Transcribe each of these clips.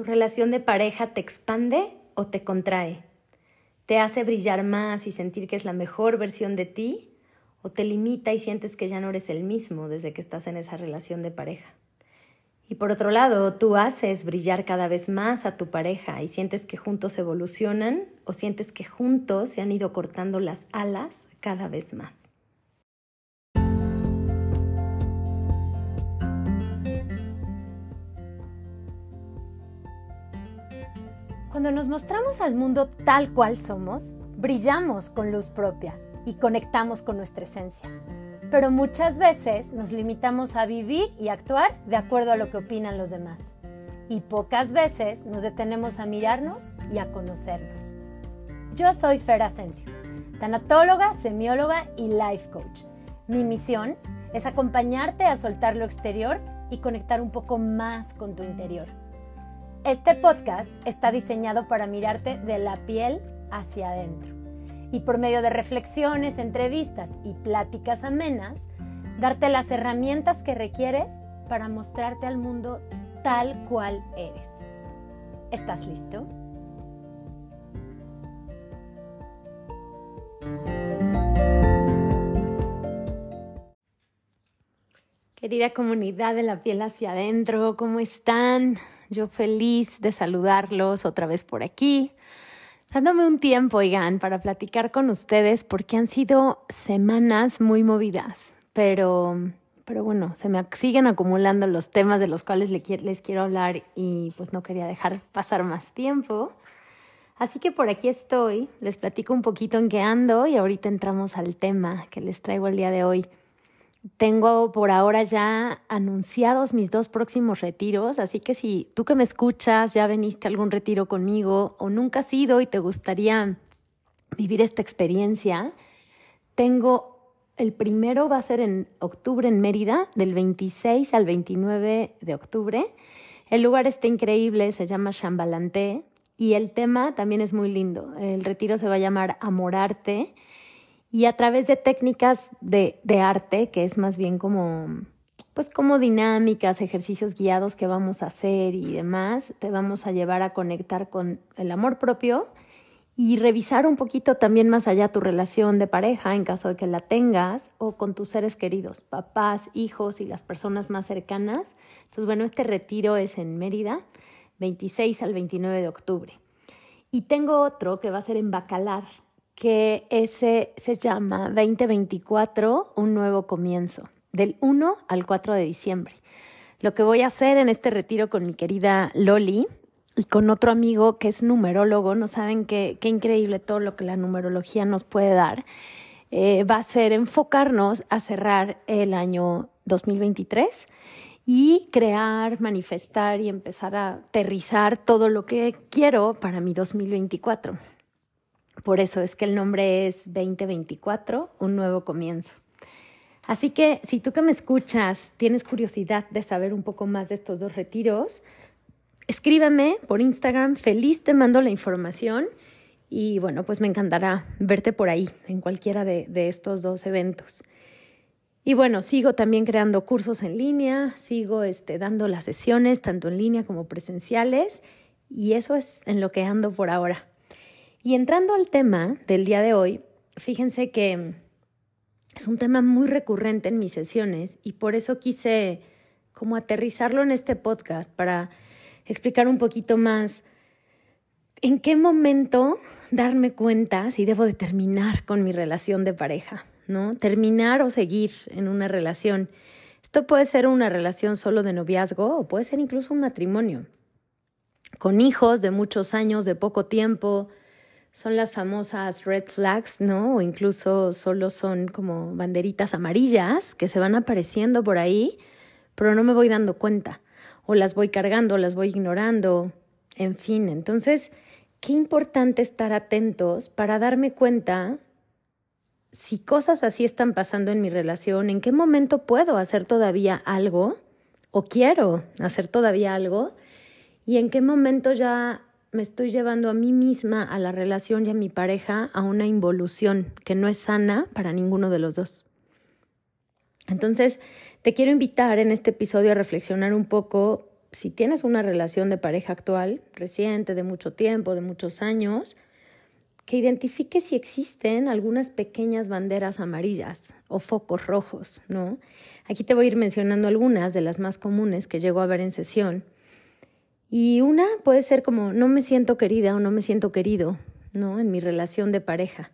¿Tu relación de pareja te expande o te contrae? ¿Te hace brillar más y sentir que es la mejor versión de ti? ¿O te limita y sientes que ya no eres el mismo desde que estás en esa relación de pareja? Y por otro lado, tú haces brillar cada vez más a tu pareja y sientes que juntos evolucionan o sientes que juntos se han ido cortando las alas cada vez más. Cuando nos mostramos al mundo tal cual somos, brillamos con luz propia y conectamos con nuestra esencia. Pero muchas veces nos limitamos a vivir y actuar de acuerdo a lo que opinan los demás. Y pocas veces nos detenemos a mirarnos y a conocernos. Yo soy Fer Asensio, tanatóloga, semióloga y life coach. Mi misión es acompañarte a soltar lo exterior y conectar un poco más con tu interior este podcast está diseñado para mirarte de la piel hacia adentro y por medio de reflexiones, entrevistas y pláticas amenas, darte las herramientas que requieres para mostrarte al mundo tal cual eres. ¿Estás listo? Querida comunidad de la piel hacia adentro, ¿cómo están? Yo feliz de saludarlos otra vez por aquí, dándome un tiempo, oigan, para platicar con ustedes porque han sido semanas muy movidas, pero, pero bueno, se me siguen acumulando los temas de los cuales les quiero hablar y pues no quería dejar pasar más tiempo. Así que por aquí estoy, les platico un poquito en qué ando y ahorita entramos al tema que les traigo el día de hoy. Tengo por ahora ya anunciados mis dos próximos retiros, así que si tú que me escuchas ya veniste a algún retiro conmigo o nunca has ido y te gustaría vivir esta experiencia, tengo el primero va a ser en octubre en Mérida, del 26 al 29 de octubre. El lugar está increíble, se llama Chambalanté y el tema también es muy lindo. El retiro se va a llamar Amorarte y a través de técnicas de, arte, que es más bien como, pues como dinámicas, ejercicios guiados que vamos a hacer y demás, te vamos a llevar a conectar con el amor propio y revisar un poquito también más allá tu relación de pareja en caso de que la tengas o con tus seres queridos, papás, hijos y las personas más cercanas. Entonces, bueno, este retiro es en Mérida, 26 al 29 de octubre. Y tengo otro que va a ser en Bacalar, que ese se llama 2024, un nuevo comienzo, del 1 al 4 de diciembre. Lo que voy a hacer en este retiro con mi querida Loli y con otro amigo que es numerólogo, no saben qué, qué increíble todo lo que la numerología nos puede dar, eh, va a ser enfocarnos a cerrar el año 2023 y crear, manifestar y empezar a aterrizar todo lo que quiero para mi 2024. Por eso es que el nombre es 2024, un nuevo comienzo. Así que si tú que me escuchas tienes curiosidad de saber un poco más de estos dos retiros, escríbeme por Instagram, feliz te mando la información y bueno, pues me encantará verte por ahí en cualquiera de, estos dos eventos. Y bueno, sigo también creando cursos en línea, sigo este, dando las sesiones tanto en línea como presenciales y eso es en lo que ando por ahora. Y entrando al tema del día de hoy, fíjense que es un tema muy recurrente en mis sesiones y por eso quise como aterrizarlo en este podcast para explicar un poquito más en qué momento darme cuenta si debo de terminar con mi relación de pareja, ¿no? Terminar o seguir en una relación. Esto puede ser una relación solo de noviazgo o puede ser incluso un matrimonio, con hijos de muchos años, de poco tiempo, son las famosas red flags, ¿no? O incluso solo son como banderitas amarillas que se van apareciendo por ahí, pero no me voy dando cuenta. O las voy cargando, las voy ignorando, en fin. Entonces, qué importante estar atentos para darme cuenta si cosas así están pasando en mi relación, en qué momento puedo hacer todavía algo o quiero hacer todavía algo y en qué momento ya me estoy llevando a mí misma, a la relación y a mi pareja a una involución que no es sana para ninguno de los dos. Entonces, te quiero invitar en este episodio a reflexionar un poco si tienes una relación de pareja actual, reciente, de mucho tiempo, de muchos años, que identifique si existen algunas pequeñas banderas amarillas o focos rojos, ¿no? Aquí te voy a ir mencionando algunas de las más comunes que llego a ver en sesión. Y una puede ser como no me siento querida o no me siento querido, ¿no? En mi relación de pareja.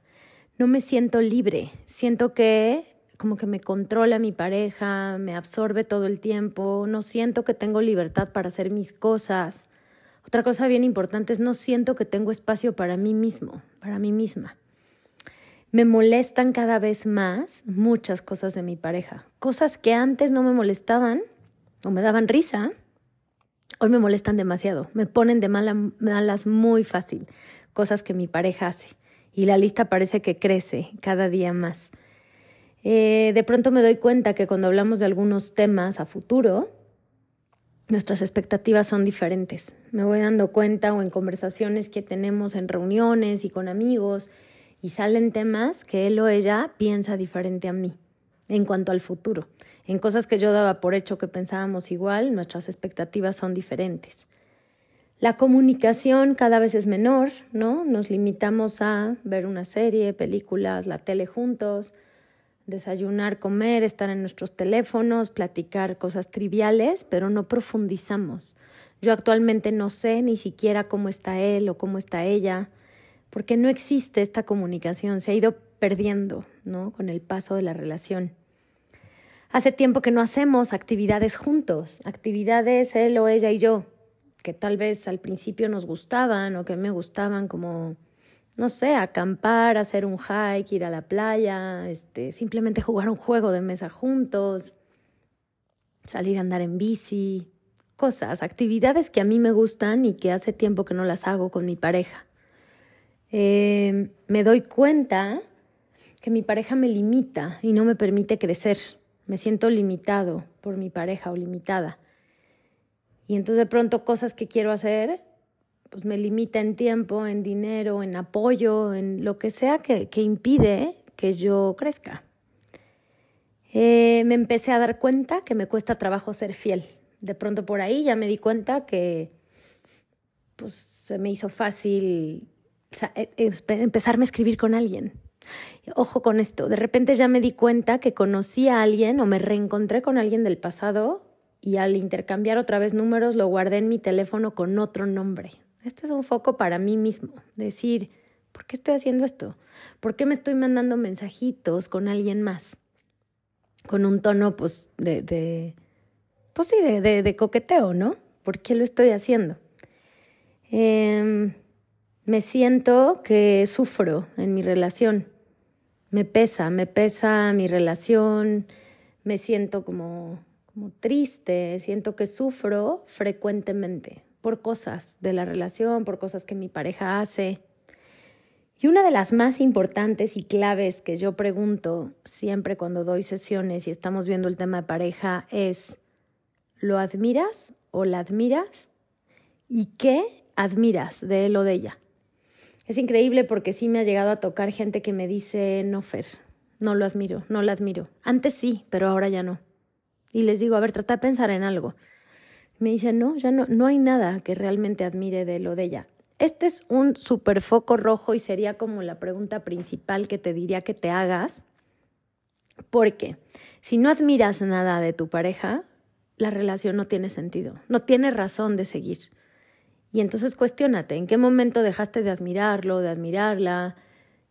No me siento libre, siento que como que me controla mi pareja, me absorbe todo el tiempo, no siento que tengo libertad para hacer mis cosas. Otra cosa bien importante es no siento que tengo espacio para mí mismo, para mí misma. Me molestan cada vez más muchas cosas de mi pareja. Cosas que antes no me molestaban o me daban risa, hoy me molestan demasiado. Me ponen de malas muy fácil cosas que mi pareja hace. Y la lista parece que crece cada día más. Eh, de pronto me doy cuenta que cuando hablamos de algunos temas a futuro, nuestras expectativas son diferentes. Me voy dando cuenta o en conversaciones que tenemos en reuniones y con amigos y salen temas que él o ella piensa diferente a mí en cuanto al futuro. En cosas que yo daba por hecho que pensábamos igual, nuestras expectativas son diferentes. La comunicación cada vez es menor, ¿no? Nos limitamos a ver una serie, películas, la tele juntos, desayunar, comer, estar en nuestros teléfonos, platicar cosas triviales, pero no profundizamos. Yo actualmente no sé ni siquiera cómo está él o cómo está ella, porque no existe esta comunicación, se ha ido perdiendo, ¿no? Con el paso de la relación. Hace tiempo que no hacemos actividades juntos, actividades él o ella y yo, que tal vez al principio nos gustaban o que me gustaban como no sé, acampar, hacer un hike, ir a la playa, este, simplemente jugar un juego de mesa juntos, salir a andar en bici, cosas, actividades que a mí me gustan y que hace tiempo que no las hago con mi pareja. Eh, me doy cuenta que mi pareja me limita y no me permite crecer. Me siento limitado por mi pareja o limitada. Y entonces de pronto cosas que quiero hacer pues me limita en tiempo, en dinero, en apoyo, en lo que sea que, impide que yo crezca. Eh, me empecé a dar cuenta que me cuesta trabajo ser fiel. De pronto por ahí ya me di cuenta que pues, se me hizo fácil e, empezarme a escribir con alguien. Ojo con esto, de repente ya me di cuenta que conocí a alguien o me reencontré con alguien del pasado y al intercambiar otra vez números lo guardé en mi teléfono con otro nombre. Este es un foco para mí mismo, decir, ¿por qué estoy haciendo esto? ¿Por qué me estoy mandando mensajitos con alguien más? Con un tono, pues, de, de pues sí, de, coqueteo, ¿no? ¿Por qué lo estoy haciendo? Em, me siento que sufro en mi relación. Me pesa, me pesa mi relación, me siento como, como triste, siento que sufro frecuentemente por cosas de la relación, por cosas que mi pareja hace. Y una de las más importantes y claves que yo pregunto siempre cuando doy sesiones y estamos viendo el tema de pareja es, ¿lo admiras o la admiras? ¿Y qué admiras de él o de ella? Es increíble porque sí me ha llegado a tocar gente que me dice, no, Fer, no lo admiro, no la admiro. Antes sí, pero ahora ya no. Y les digo, a ver, trata de pensar en algo. Me dice, no, ya no, no hay nada que realmente admire de lo de ella. Este es un super foco rojo y sería como la pregunta principal que te diría que te hagas. Porque si no admiras nada de tu pareja, la relación no tiene sentido, no tiene razón de seguir. Y entonces cuestiónate, ¿en qué momento dejaste de admirarlo, de admirarla?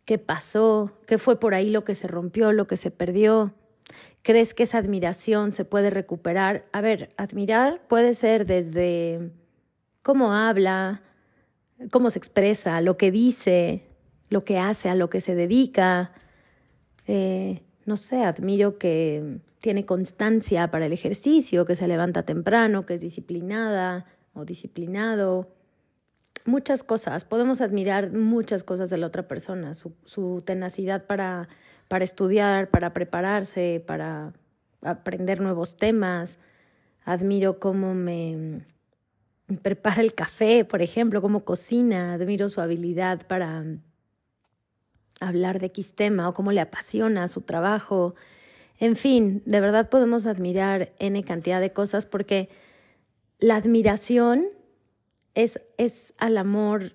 ¿Qué pasó? ¿Qué fue por ahí lo que se rompió, lo que se perdió? ¿Crees que esa admiración se puede recuperar? A ver, admirar puede ser desde cómo habla, cómo se expresa, lo que dice, lo que hace, a lo que se dedica. Eh, no sé, admiro que tiene constancia para el ejercicio, que se levanta temprano, que es disciplinada o disciplinado. Muchas cosas, podemos admirar muchas cosas de la otra persona, su, tenacidad para para estudiar, para prepararse, para aprender nuevos temas. Admiro cómo me prepara el café, por ejemplo, cómo cocina. Admiro su habilidad para hablar de X tema o cómo le apasiona su trabajo. En fin, de verdad podemos admirar N cantidad de cosas porque la admiración es, es al amor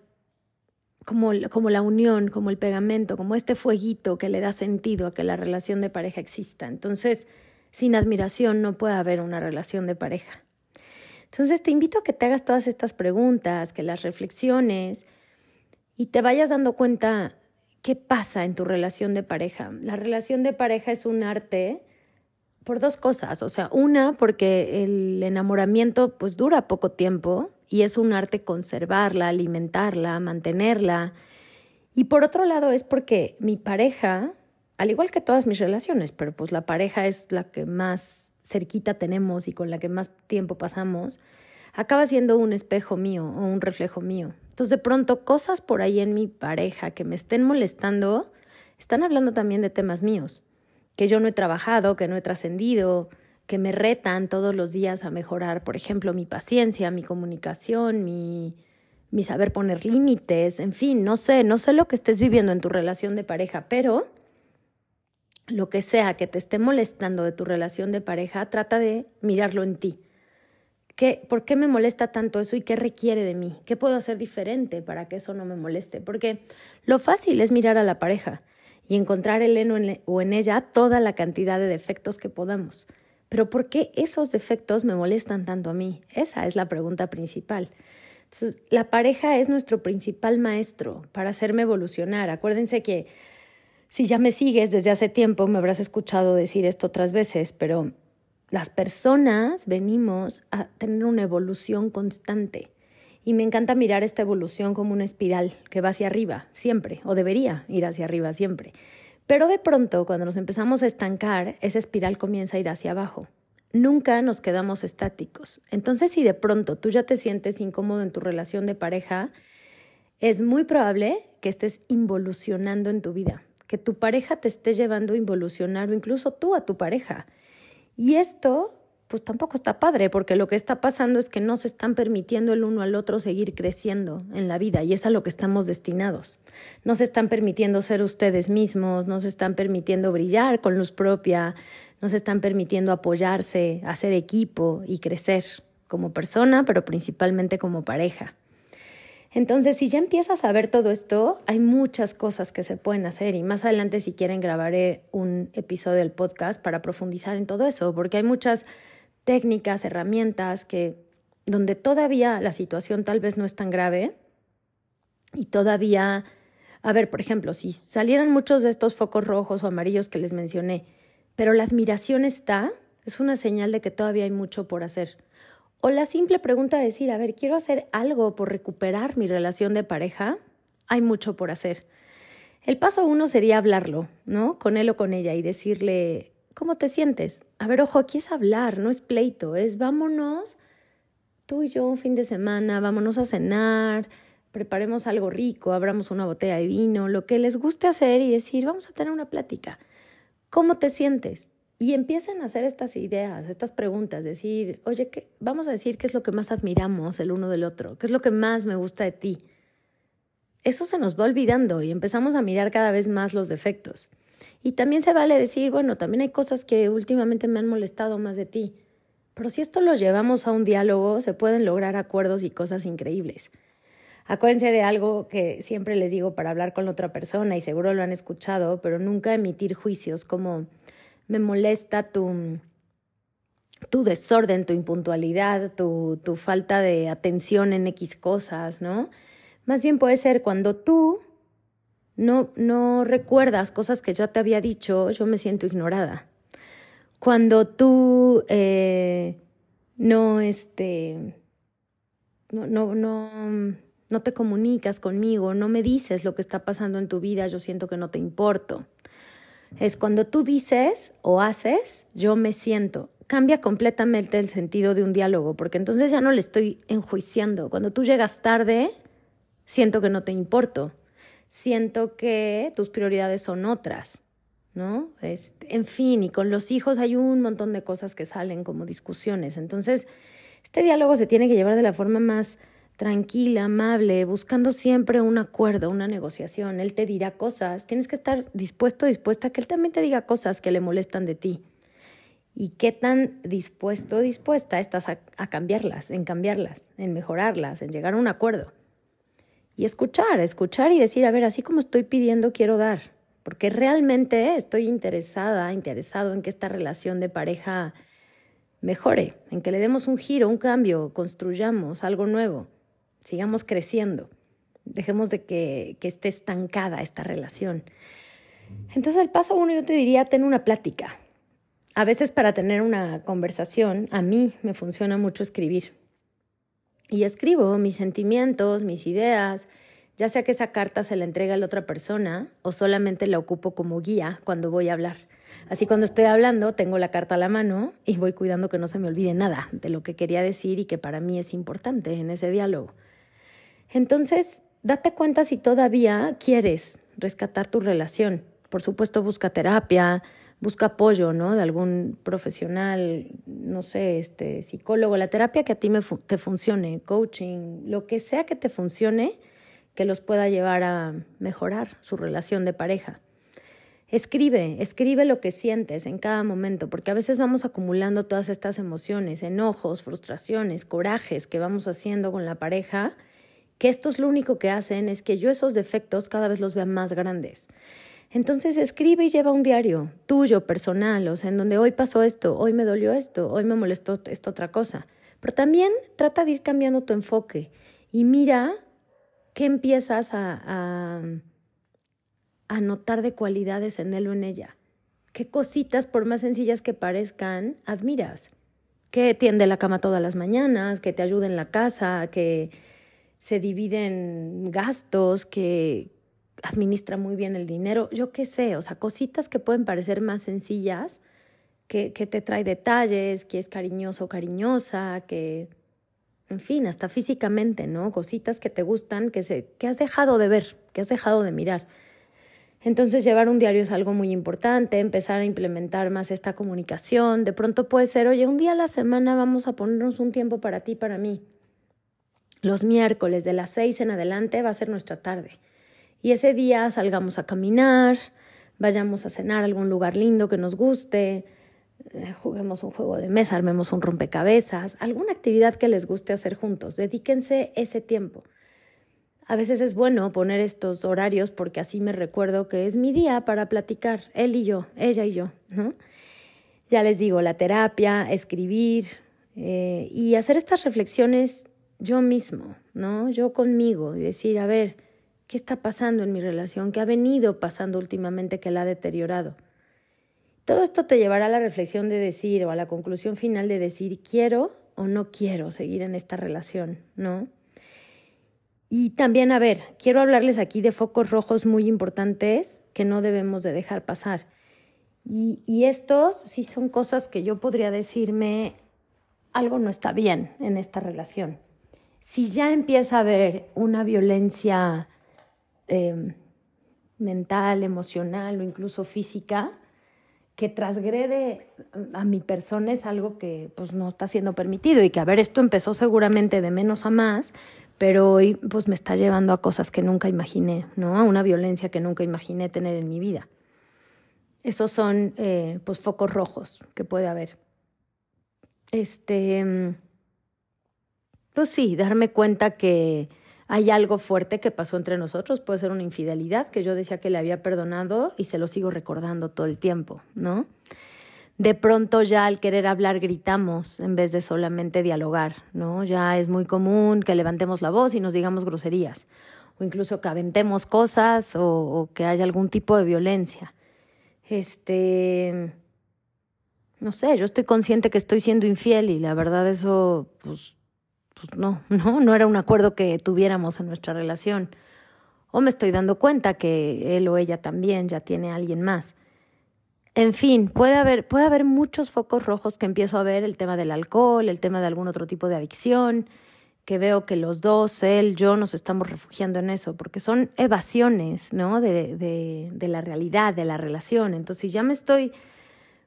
como, como la unión, como el pegamento, como este fueguito que le da sentido a que la relación de pareja exista. Entonces, sin admiración no puede haber una relación de pareja. Entonces, te invito a que te hagas todas estas preguntas, que las reflexiones y te vayas dando cuenta qué pasa en tu relación de pareja. La relación de pareja es un arte por dos cosas, o sea, una porque el enamoramiento pues dura poco tiempo y es un arte conservarla, alimentarla, mantenerla. Y por otro lado es porque mi pareja, al igual que todas mis relaciones, pero pues la pareja es la que más cerquita tenemos y con la que más tiempo pasamos, acaba siendo un espejo mío o un reflejo mío. Entonces de pronto cosas por ahí en mi pareja que me estén molestando, están hablando también de temas míos que yo no he trabajado, que no he trascendido, que me retan todos los días a mejorar, por ejemplo, mi paciencia, mi comunicación, mi, mi saber poner límites, en fin, no sé, no sé lo que estés viviendo en tu relación de pareja, pero lo que sea que te esté molestando de tu relación de pareja, trata de mirarlo en ti. ¿Qué, ¿Por qué me molesta tanto eso y qué requiere de mí? ¿Qué puedo hacer diferente para que eso no me moleste? Porque lo fácil es mirar a la pareja y encontrar o en ella toda la cantidad de defectos que podamos. Pero ¿por qué esos defectos me molestan tanto a mí? Esa es la pregunta principal. Entonces, la pareja es nuestro principal maestro para hacerme evolucionar. Acuérdense que si ya me sigues desde hace tiempo, me habrás escuchado decir esto otras veces, pero las personas venimos a tener una evolución constante. Y me encanta mirar esta evolución como una espiral que va hacia arriba, siempre, o debería ir hacia arriba siempre. Pero de pronto, cuando nos empezamos a estancar, esa espiral comienza a ir hacia abajo. Nunca nos quedamos estáticos. Entonces, si de pronto tú ya te sientes incómodo en tu relación de pareja, es muy probable que estés involucionando en tu vida, que tu pareja te esté llevando a involucionar o incluso tú a tu pareja. Y esto pues tampoco está padre, porque lo que está pasando es que no se están permitiendo el uno al otro seguir creciendo en la vida y es a lo que estamos destinados. No se están permitiendo ser ustedes mismos, no se están permitiendo brillar con luz propia, no se están permitiendo apoyarse, hacer equipo y crecer como persona, pero principalmente como pareja. Entonces, si ya empiezas a ver todo esto, hay muchas cosas que se pueden hacer y más adelante si quieren grabaré un episodio del podcast para profundizar en todo eso, porque hay muchas técnicas, herramientas que donde todavía la situación tal vez no es tan grave y todavía, a ver, por ejemplo, si salieran muchos de estos focos rojos o amarillos que les mencioné, pero la admiración está, es una señal de que todavía hay mucho por hacer. O la simple pregunta de decir, a ver, quiero hacer algo por recuperar mi relación de pareja, hay mucho por hacer. El paso uno sería hablarlo, ¿no? Con él o con ella y decirle, ¿Cómo te sientes? A ver, ojo, aquí es hablar, no es pleito, es vámonos tú y yo un fin de semana, vámonos a cenar, preparemos algo rico, abramos una botella de vino, lo que les guste hacer y decir, vamos a tener una plática. ¿Cómo te sientes? Y empiecen a hacer estas ideas, estas preguntas, decir, oye, ¿qué? vamos a decir qué es lo que más admiramos el uno del otro, qué es lo que más me gusta de ti. Eso se nos va olvidando y empezamos a mirar cada vez más los defectos. Y también se vale decir, bueno, también hay cosas que últimamente me han molestado más de ti. Pero si esto lo llevamos a un diálogo, se pueden lograr acuerdos y cosas increíbles. Acuérdense de algo que siempre les digo para hablar con otra persona y seguro lo han escuchado, pero nunca emitir juicios como me molesta tu, tu desorden, tu impuntualidad, tu, tu falta de atención en X cosas, ¿no? Más bien puede ser cuando tú no, recuerdas cosas que ya te había dicho, yo me siento ignorada. Cuando tú eh, no, este, no, no, no, no te comunicas conmigo, no me dices lo que está pasando en tu vida, yo siento que no te importo. Es cuando tú dices o haces, yo me siento. Cambia completamente el sentido de un diálogo, porque entonces ya no le estoy enjuiciando. Cuando tú llegas tarde, siento que no te importo siento que tus prioridades son otras, ¿no? Este, en fin, y con los hijos hay un montón de cosas que salen como discusiones. Entonces, este diálogo se tiene que llevar de la forma más tranquila, amable, buscando siempre un acuerdo, una negociación. Él te dirá cosas, tienes que estar dispuesto, dispuesta a que él también te diga cosas que le molestan de ti. y qué tan dispuesto dispuesta estás a, a, cambiarlas, en cambiarlas, en mejorarlas, en llegar a un acuerdo. Y escuchar, escuchar y decir, a ver, así como estoy pidiendo, quiero dar, porque realmente estoy interesada, interesado en que esta relación de pareja mejore, en que le demos un giro, un cambio, construyamos algo nuevo, sigamos creciendo, dejemos de que, que esté estancada esta relación. Entonces el paso uno yo te diría, ten una plática, a veces para tener una conversación, a mí me funciona mucho escribir. Y escribo mis sentimientos, mis ideas, ya sea que esa carta se la entrega a la otra persona o solamente la ocupo como guía cuando voy a hablar. Así cuando estoy hablando, tengo la carta a la mano y voy cuidando que no se me olvide nada de lo que quería decir y que para mí es importante en ese diálogo. Entonces, date cuenta si todavía quieres rescatar tu relación. Por supuesto, busca terapia, busca apoyo, ¿no? De algún profesional, no sé, este, psicólogo, la terapia que a ti te funcione, coaching, lo que sea que te funcione, que los pueda llevar a mejorar su relación de pareja. Escribe, escribe lo que sientes en cada momento, porque a veces vamos acumulando todas estas emociones, enojos, frustraciones, corajes que vamos haciendo con la pareja, que esto es lo único que hacen es que yo esos defectos cada vez los vea más grandes. Entonces escribe y lleva un diario tuyo, personal, o sea, en donde hoy pasó esto, hoy me dolió esto, hoy me molestó esta otra cosa. Pero también trata de ir cambiando tu enfoque y mira qué empiezas a, a, notar de cualidades en él o en ella. ¿Qué cositas, por más sencillas que parezcan, admiras? Que tiende la cama todas las mañanas, que te ayuda en la casa, que se dividen gastos, que, administra muy bien el dinero, yo qué sé, o sea, cositas que pueden parecer más sencillas, que, que te trae detalles, que es cariñoso o cariñosa, que, en fin, hasta físicamente, ¿no? Cositas que te gustan, que, se, que has dejado de ver, que has dejado de mirar. Entonces llevar un diario es algo muy importante, empezar a implementar más esta comunicación. De pronto puede ser, oye, un día a la semana vamos a ponernos un tiempo para ti, para mí. Los miércoles de las seis en adelante va a ser nuestra tarde. Y ese día salgamos a caminar, vayamos a cenar a algún lugar lindo que nos guste, eh, juguemos un juego de mesa, armemos un rompecabezas, alguna actividad que les guste hacer juntos. Dedíquense ese tiempo. A veces es bueno poner estos horarios porque así me recuerdo que es mi día para platicar, él y yo, ella y yo, ¿no? Ya les digo, la terapia, escribir eh, y hacer estas reflexiones yo mismo, ¿no? Yo conmigo y decir, a ver, ¿Qué está pasando en mi relación? ¿Qué ha venido pasando últimamente que la ha deteriorado? Todo esto te llevará a la reflexión de decir o a la conclusión final de decir quiero o no quiero seguir en esta relación, ¿no? Y también, a ver, quiero hablarles aquí de focos rojos muy importantes que no debemos de dejar pasar. Y, y estos sí son cosas que yo podría decirme, algo no está bien en esta relación. Si ya empieza a haber una violencia Em, mental, emocional o incluso física que trasgrede a mi persona es algo que pues no está siendo permitido y que a ver esto empezó seguramente de menos a más pero hoy pues me está llevando a cosas que nunca imaginé no a una violencia que nunca imaginé tener en mi vida. Esos son eh, pues focos rojos que puede haber. Este pues sí darme cuenta que hay algo fuerte que pasó entre nosotros, puede ser una infidelidad que yo decía que le había perdonado y se lo sigo recordando todo el tiempo, ¿no? De pronto ya al querer hablar gritamos en vez de solamente dialogar, ¿no? Ya es muy común que levantemos la voz y nos digamos groserías o incluso que aventemos cosas o, o que haya algún tipo de violencia. Este, no sé, yo estoy consciente que estoy siendo infiel y la verdad eso, pues pues no, no, no era un acuerdo que tuviéramos en nuestra relación. O me estoy dando cuenta que él o ella también ya tiene a alguien más. En fin, puede haber, puede haber muchos focos rojos que empiezo a ver, el tema del alcohol, el tema de algún otro tipo de adicción, que veo que los dos, él, yo, nos estamos refugiando en eso, porque son evasiones, ¿no? De, de, la realidad, de la relación. Entonces, ya me estoy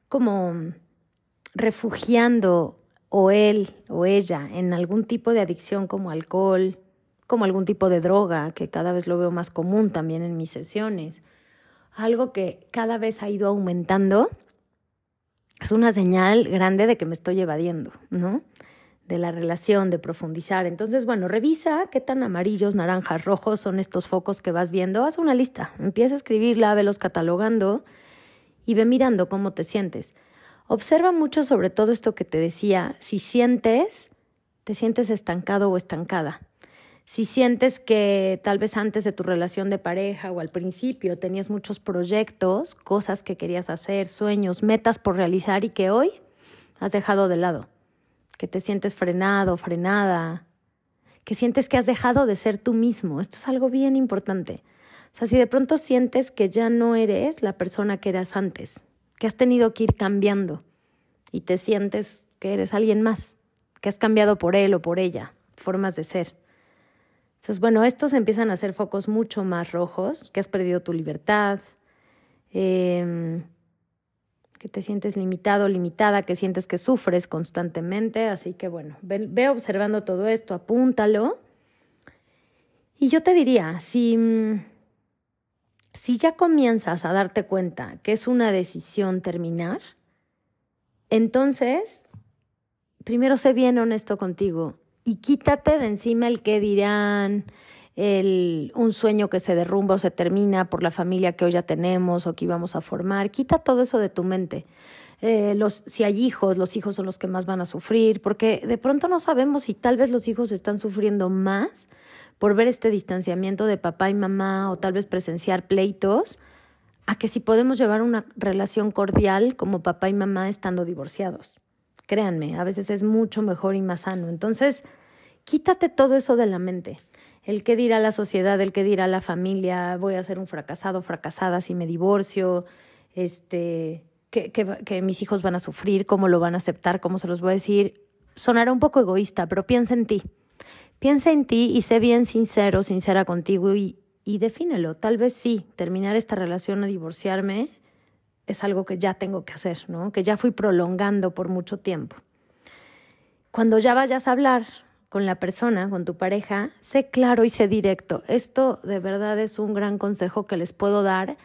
como refugiando o él o ella en algún tipo de adicción como alcohol, como algún tipo de droga, que cada vez lo veo más común también en mis sesiones, algo que cada vez ha ido aumentando, es una señal grande de que me estoy evadiendo, ¿no? De la relación, de profundizar. Entonces, bueno, revisa qué tan amarillos, naranjas, rojos son estos focos que vas viendo. Haz una lista, empieza a escribirla, velos catalogando y ve mirando cómo te sientes. Observa mucho sobre todo esto que te decía, si sientes, te sientes estancado o estancada. Si sientes que tal vez antes de tu relación de pareja o al principio tenías muchos proyectos, cosas que querías hacer, sueños, metas por realizar y que hoy has dejado de lado, que te sientes frenado, frenada, que sientes que has dejado de ser tú mismo. Esto es algo bien importante. O sea, si de pronto sientes que ya no eres la persona que eras antes, que has tenido que ir cambiando y te sientes que eres alguien más, que has cambiado por él o por ella, formas de ser. Entonces, bueno, estos empiezan a ser focos mucho más rojos, que has perdido tu libertad, em, que te sientes limitado, limitada, que sientes que sufres constantemente. Así que bueno, ve, observando todo esto, apúntalo. Y yo te diría, si, si ya comienzas a darte cuenta que es una decisión terminar, entonces, primero sé bien honesto contigo y quítate de encima el que dirán, el, un sueño que se derrumba o se termina por la familia que hoy ya tenemos o que íbamos a formar. Quita todo eso de tu mente. Eh, los, si hay hijos, los hijos son los que más van a sufrir, porque de pronto no sabemos si tal vez los hijos están sufriendo más por ver este distanciamiento de papá y mamá o tal vez presenciar pleitos, a que si podemos llevar una relación cordial como papá y mamá estando divorciados. Créanme, a veces es mucho mejor y más sano. Entonces, quítate todo eso de la mente. El qué dirá la sociedad, el qué dirá la familia, voy a ser un fracasado, fracasada si me divorcio, este, que, que, mis hijos van a sufrir, cómo lo van a aceptar, cómo se los voy a decir. Sonará un poco egoísta, pero piensa en ti. Piensa en ti y sé bien sincero, sincera contigo y, y defínelo. Tal vez sí, terminar esta relación o divorciarme es algo que ya tengo que hacer, ¿no? Que ya fui prolongando por mucho tiempo. Cuando ya vayas a hablar con la persona, con tu pareja, sé claro y sé directo. Esto de verdad es un gran consejo que les puedo dar.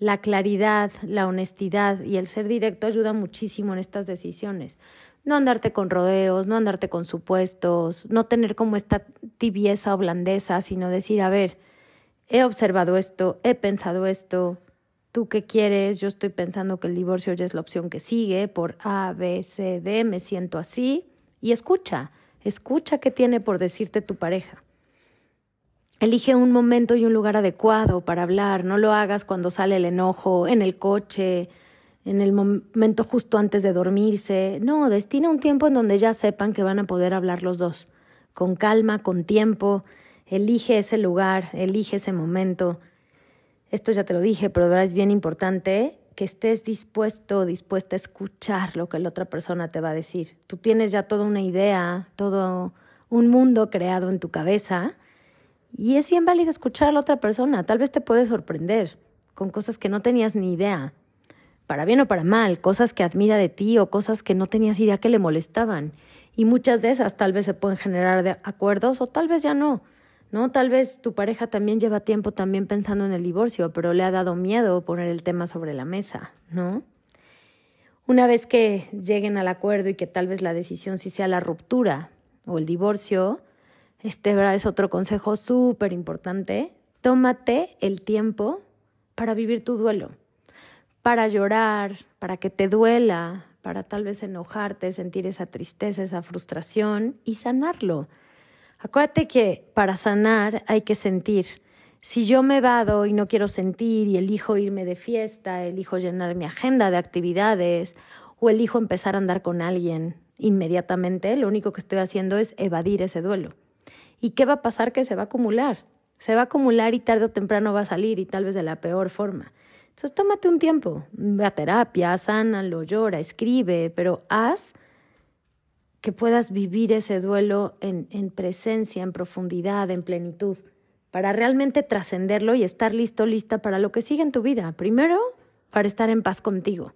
La claridad, la honestidad y el ser directo ayuda muchísimo en estas decisiones. No andarte con rodeos, no andarte con supuestos, no tener como esta tibieza o blandeza, sino decir, a ver, he observado esto, he pensado esto, ¿Tú qué quieres? Yo estoy pensando que el divorcio ya es la opción que sigue por A, B, C, D, me siento así. Y escucha, escucha qué tiene por decirte tu pareja. Elige un momento y un lugar adecuado para hablar, no lo hagas cuando sale el enojo, en el coche, en el momento justo antes de dormirse. No, destina un tiempo en donde ya sepan que van a poder hablar los dos, con calma, con tiempo. Elige ese lugar, elige ese momento esto ya te lo dije, pero verdad es bien importante que estés dispuesto dispuesta a escuchar lo que la otra persona te va a decir. Tú tienes ya toda una idea, todo un mundo creado en tu cabeza y es bien válido escuchar a la otra persona. Tal vez te puede sorprender con cosas que no tenías ni idea, para bien o para mal, cosas que admira de ti o cosas que no tenías idea que le molestaban. Y muchas de esas tal vez se pueden generar acuerdos o tal vez ya no. ¿no? Tal vez tu pareja también lleva tiempo también pensando en el divorcio, pero le ha dado miedo poner el tema sobre la mesa, ¿no? Una vez que lleguen al acuerdo y que tal vez la decisión sí sea la ruptura o el divorcio, este ¿verdad? es otro consejo súper importante. Tómate el tiempo para vivir tu duelo, para llorar, para que te duela, para tal vez enojarte, sentir esa tristeza, esa frustración y sanarlo. Acuérdate que para sanar hay que sentir. Si yo me vado y no quiero sentir y elijo irme de fiesta, elijo llenar mi agenda de actividades o elijo empezar a andar con alguien inmediatamente, lo único que estoy haciendo es evadir ese duelo. ¿Y qué va a pasar? Que se va a acumular. Se va a acumular y tarde o temprano va a salir y tal vez de la peor forma. Entonces tómate un tiempo, ve a terapia, sánalo, llora, escribe, pero haz que puedas vivir ese duelo en, en presencia, en profundidad, en plenitud, para realmente trascenderlo y estar listo, lista para lo que sigue en tu vida. Primero, para estar en paz contigo,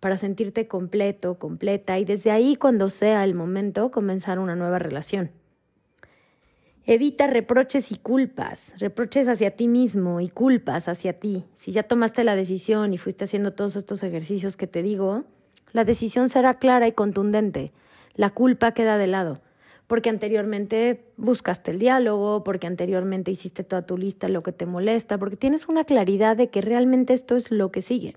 para sentirte completo, completa y desde ahí, cuando sea el momento, comenzar una nueva relación. Evita reproches y culpas, reproches hacia ti mismo y culpas hacia ti. Si ya tomaste la decisión y fuiste haciendo todos estos ejercicios que te digo, La decisión será clara y contundente. La culpa queda de lado, porque anteriormente buscaste el diálogo, porque anteriormente hiciste toda tu lista lo que te molesta, porque tienes una claridad de que realmente esto es lo que sigue.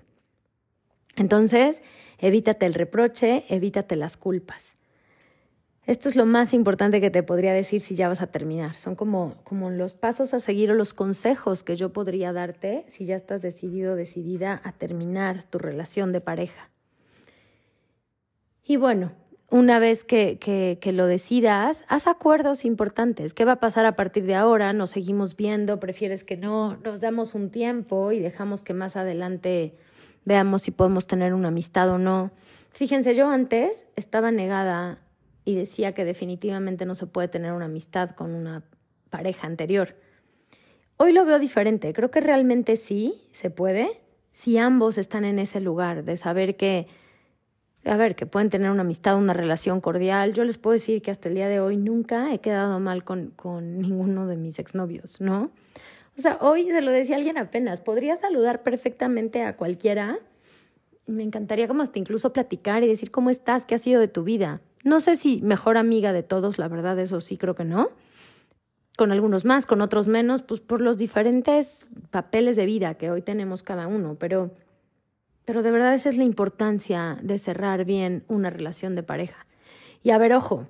Entonces, evítate el reproche, evítate las culpas. Esto es lo más importante que te podría decir si ya vas a terminar. Son como, como los pasos a seguir o los consejos que yo podría darte si ya estás decidido, decidida a terminar tu relación de pareja. Y bueno, una vez que, que, que, lo decidas, haz acuerdos importantes. ¿Qué va a pasar a partir de ahora? ¿Nos seguimos viendo? ¿Prefieres que no? ¿Nos damos un tiempo y dejamos que más adelante veamos si podemos tener una amistad o no? Fíjense, yo antes estaba negada y decía que definitivamente no se puede tener una amistad con una pareja anterior. Hoy lo veo diferente, creo que realmente sí se puede, si ambos están en ese lugar de saber que, a ver, que pueden tener una amistad, una relación cordial. Yo les puedo decir que hasta el día de hoy nunca he quedado mal con, con ninguno de mis exnovios, ¿no? O sea, hoy se lo decía alguien apenas, podría saludar perfectamente a cualquiera. Me encantaría como hasta incluso platicar y decir cómo estás, qué ha sido de tu vida. No sé si mejor amiga de todos, la verdad, eso sí creo que no. Con algunos más, con otros menos, pues por los diferentes papeles de vida que hoy tenemos cada uno. Pero, pero de verdad esa es la importancia de cerrar bien una relación de pareja. Y a ver, ojo,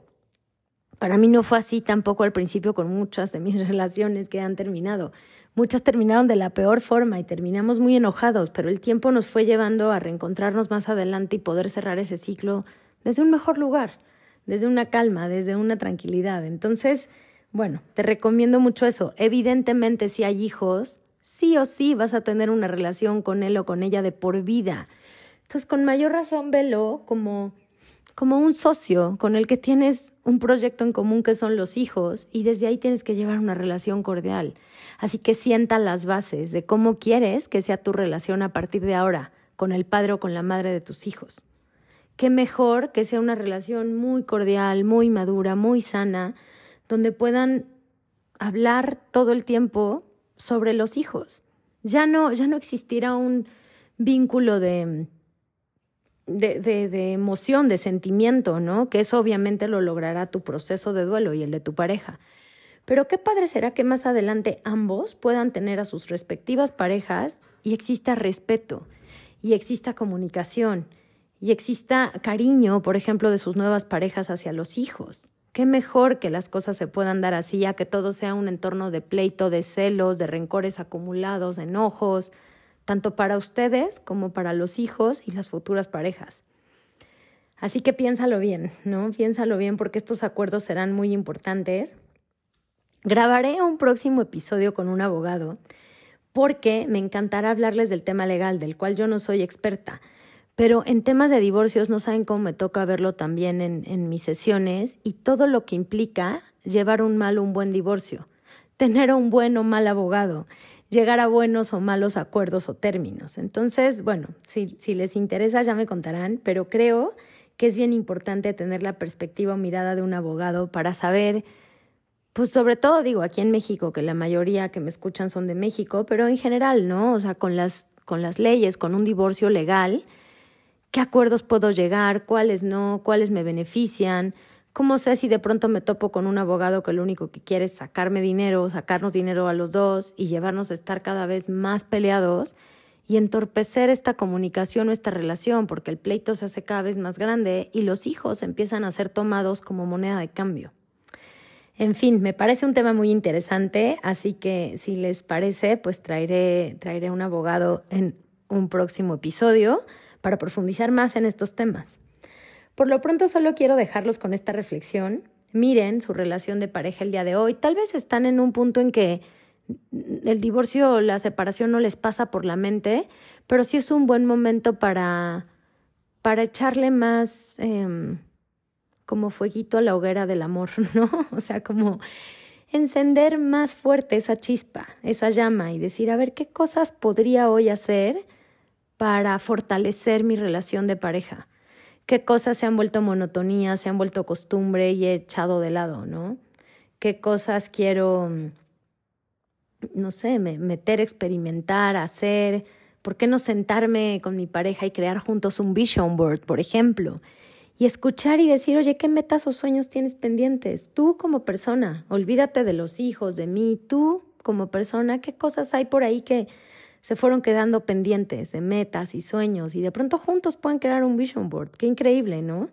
para mí no fue así tampoco al principio con muchas de mis relaciones que han terminado. Muchas terminaron de la peor forma y terminamos muy enojados, pero el tiempo nos fue llevando a reencontrarnos más adelante y poder cerrar ese ciclo desde un mejor lugar, desde una calma, desde una tranquilidad. Entonces, bueno, te recomiendo mucho eso. Evidentemente, si hay hijos, sí o sí vas a tener una relación con él o con ella de por vida. Entonces, con mayor razón, velo como, como un socio con el que tienes un proyecto en común que son los hijos y desde ahí tienes que llevar una relación cordial. Así que sienta las bases de cómo quieres que sea tu relación a partir de ahora con el padre o con la madre de tus hijos qué mejor que sea una relación muy cordial, muy madura, muy sana, donde puedan hablar todo el tiempo sobre los hijos. Ya no, ya no existirá un vínculo de, de, de, de, emoción, de sentimiento, ¿no? Que eso obviamente lo logrará tu proceso de duelo y el de tu pareja. Pero qué padre será que más adelante ambos puedan tener a sus respectivas parejas y exista respeto y exista comunicación y exista cariño, por ejemplo, de sus nuevas parejas hacia los hijos. Qué mejor que las cosas se puedan dar así, ya que todo sea un entorno de pleito, de celos, de rencores acumulados, enojos, tanto para ustedes como para los hijos y las futuras parejas. Así que piénsalo bien, ¿no? Piénsalo bien porque estos acuerdos serán muy importantes. Grabaré un próximo episodio con un abogado porque me encantará hablarles del tema legal, del cual yo no soy experta pero en temas de divorcios no saben cómo me toca verlo también en, mis sesiones y todo lo que implica llevar un mal o un buen divorcio, tener un buen o mal abogado, llegar a buenos o malos acuerdos o términos. Entonces, bueno, si, si les interesa ya me contarán, pero creo que es bien importante tener la perspectiva o mirada de un abogado para saber, pues sobre todo digo aquí en México, que la mayoría que me escuchan son de México, pero en general, ¿no? O sea, con las, con las leyes, con un divorcio legal, qué acuerdos puedo llegar, cuáles no, cuáles me benefician, cómo sé si de pronto me topo con un abogado que lo único que quiere es sacarme dinero, sacarnos dinero a los dos y llevarnos a estar cada vez más peleados y entorpecer esta comunicación o esta relación porque el pleito se hace cada vez más grande y los hijos empiezan a ser tomados como moneda de cambio. En fin, me parece un tema muy interesante, así que si les parece, pues traeré, traeré un abogado en un próximo episodio para profundizar más en estos temas. Por lo pronto solo quiero dejarlos con esta reflexión. Miren su relación de pareja el día de hoy. Tal vez están en un punto en que el divorcio o la separación no les pasa por la mente, pero sí es un buen momento para, para echarle más eh, como fueguito a la hoguera del amor, ¿no? O sea, como encender más fuerte esa chispa, esa llama y decir, a ver, ¿qué cosas podría hoy hacer? Para fortalecer mi relación de pareja. ¿Qué cosas se han vuelto monotonía, se han vuelto costumbre y he echado de lado, ¿no? ¿Qué cosas quiero, no sé, meter, experimentar, hacer ¿Por qué no sentarme con mi pareja y crear juntos un vision board, por ejemplo? Y escuchar y decir, oye, ¿qué metas o sueños tienes pendientes? Tú como persona, olvídate de los hijos, de mí, tú como persona, ¿qué cosas hay por ahí que se fueron quedando pendientes de metas y sueños? Y de pronto juntos pueden crear un vision board. Qué increíble, ¿no?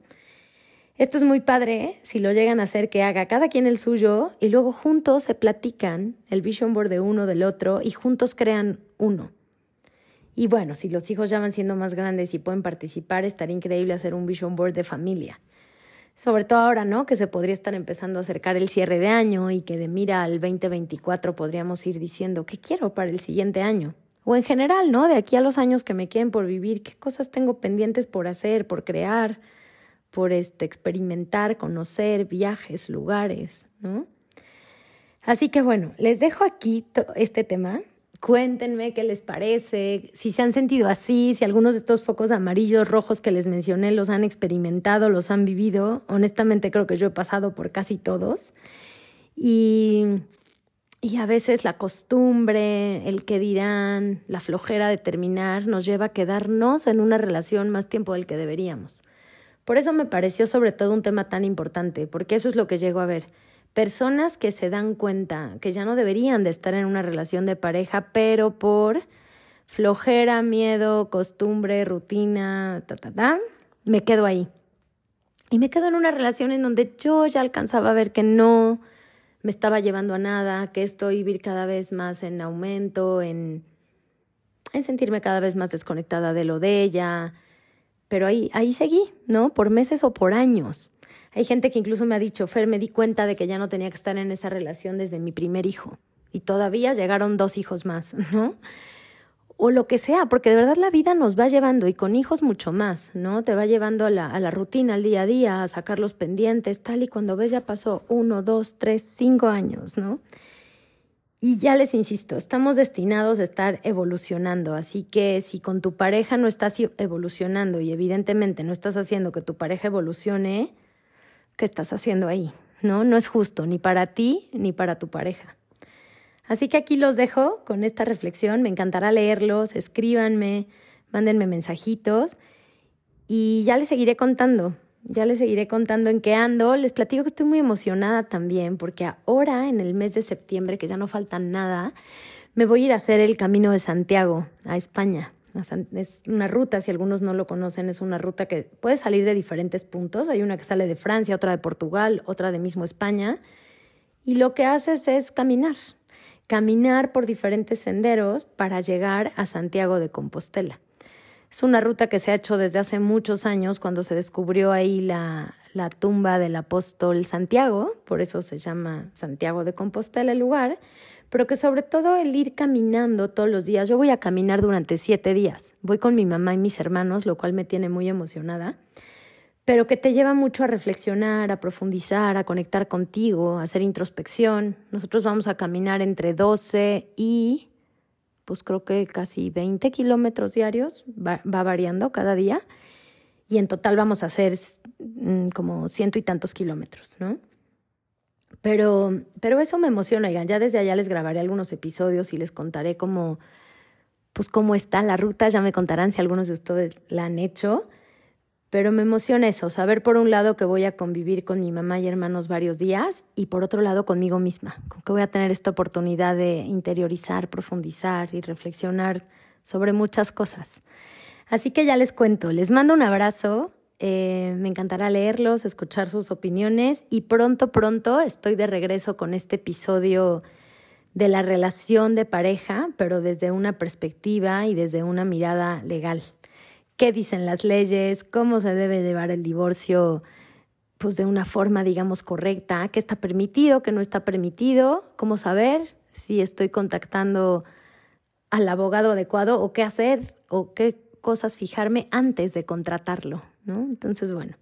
Esto es muy padre, ¿eh? si lo llegan a hacer, que haga cada quien el suyo y luego juntos se platican el vision board de uno del otro y juntos crean uno. Y bueno, si los hijos ya van siendo más grandes y pueden participar, estaría increíble hacer un vision board de familia. Sobre todo ahora, ¿no? Que se podría estar empezando a acercar el cierre de año y que de mira al 2024 podríamos ir diciendo qué quiero para el siguiente año. O en general, ¿no? De aquí a los años que me queden por vivir, qué cosas tengo pendientes por hacer, por crear, por este, experimentar, conocer viajes, lugares, ¿no? Así que bueno, les dejo aquí este tema Cuéntenme qué les parece, si se han sentido así, si algunos de estos focos amarillos, rojos que les mencioné los han experimentado, los han vivido. Honestamente creo que yo he pasado por casi todos. Y, y a veces la costumbre, el que dirán, la flojera de terminar nos lleva a quedarnos en una relación más tiempo del que deberíamos. Por eso me pareció sobre todo un tema tan importante, porque eso es lo que llego a ver personas que se dan cuenta que ya no deberían de estar en una relación de pareja, pero por flojera, miedo, costumbre, rutina, ta, ta, ta, me quedo ahí. Y me quedo en una relación en donde yo ya alcanzaba a ver que no me estaba llevando a nada, que esto iba cada vez más en aumento, en, en sentirme cada vez más desconectada de lo de ella. Pero ahí, ahí seguí, ¿no? Por meses o por años. Hay gente que incluso me ha dicho, Fer, me di cuenta de que ya no tenía que estar en esa relación desde mi primer hijo. Y todavía llegaron dos hijos más, ¿no? O lo que sea, porque de verdad la vida nos va llevando y con hijos mucho más, ¿no? Te va llevando a la, a la rutina, al día a día, a sacar los pendientes, tal y cuando ves ya pasó uno, dos, tres, cinco años, ¿no? Y ya les insisto, estamos destinados a estar evolucionando, así que si con tu pareja no estás evolucionando y evidentemente no estás haciendo que tu pareja evolucione, ¿Qué estás haciendo ahí, ¿no? No es justo ni para ti ni para tu pareja. Así que aquí los dejo con esta reflexión. Me encantará leerlos, escríbanme, mándenme mensajitos y ya les seguiré contando. Ya les seguiré contando en qué ando. Les platico que estoy muy emocionada también porque ahora, en el mes de septiembre, que ya no falta nada, me voy a ir a hacer el Camino de Santiago a España. Es una ruta, si algunos no lo conocen, es una ruta que puede salir de diferentes puntos. Hay una que sale de Francia, otra de Portugal, otra de mismo España. Y lo que haces es caminar, caminar por diferentes senderos para llegar a Santiago de Compostela. Es una ruta que se ha hecho desde hace muchos años, cuando se descubrió ahí la, la tumba del apóstol Santiago, por eso se llama Santiago de Compostela el lugar pero que sobre todo el ir caminando todos los días, yo voy a caminar durante siete días, voy con mi mamá y mis hermanos, lo cual me tiene muy emocionada, pero que te lleva mucho a reflexionar, a profundizar, a conectar contigo, a hacer introspección. Nosotros vamos a caminar entre 12 y, pues creo que casi 20 kilómetros diarios, va, va variando cada día, y en total vamos a hacer mm, como ciento y tantos kilómetros, ¿no? Pero, pero eso me emociona, ya desde allá les grabaré algunos episodios y les contaré cómo, pues cómo está la ruta, ya me contarán si algunos de ustedes la han hecho, pero me emociona eso, saber por un lado que voy a convivir con mi mamá y hermanos varios días y por otro lado conmigo misma, que voy a tener esta oportunidad de interiorizar, profundizar y reflexionar sobre muchas cosas. Así que ya les cuento, les mando un abrazo, eh, me encantará leerlos, escuchar sus opiniones y pronto, pronto estoy de regreso con este episodio de la relación de pareja, pero desde una perspectiva y desde una mirada legal. ¿Qué dicen las leyes? ¿Cómo se debe llevar el divorcio? Pues de una forma, digamos, correcta. ¿Qué está permitido? ¿Qué no está permitido? ¿Cómo saber si estoy contactando al abogado adecuado o qué hacer o qué cosas fijarme antes de contratarlo? Entonces, bueno,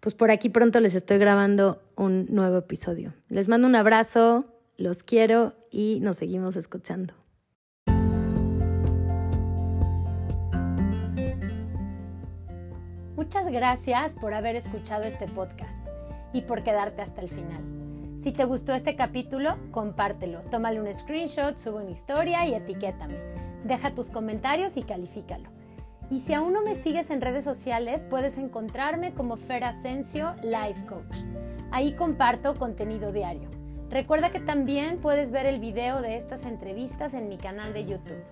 pues por aquí pronto les estoy grabando un nuevo episodio. Les mando un abrazo, los quiero y nos seguimos escuchando. Muchas gracias por haber escuchado este podcast y por quedarte hasta el final. Si te gustó este capítulo, compártelo, tómale un screenshot, sube una historia y etiquétame. Deja tus comentarios y califícalo. Y si aún no me sigues en redes sociales, puedes encontrarme como Fer Asensio Life Coach. Ahí comparto contenido diario. Recuerda que también puedes ver el video de estas entrevistas en mi canal de YouTube.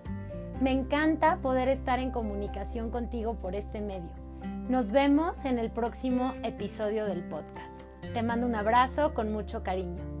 Me encanta poder estar en comunicación contigo por este medio. Nos vemos en el próximo episodio del podcast. Te mando un abrazo con mucho cariño.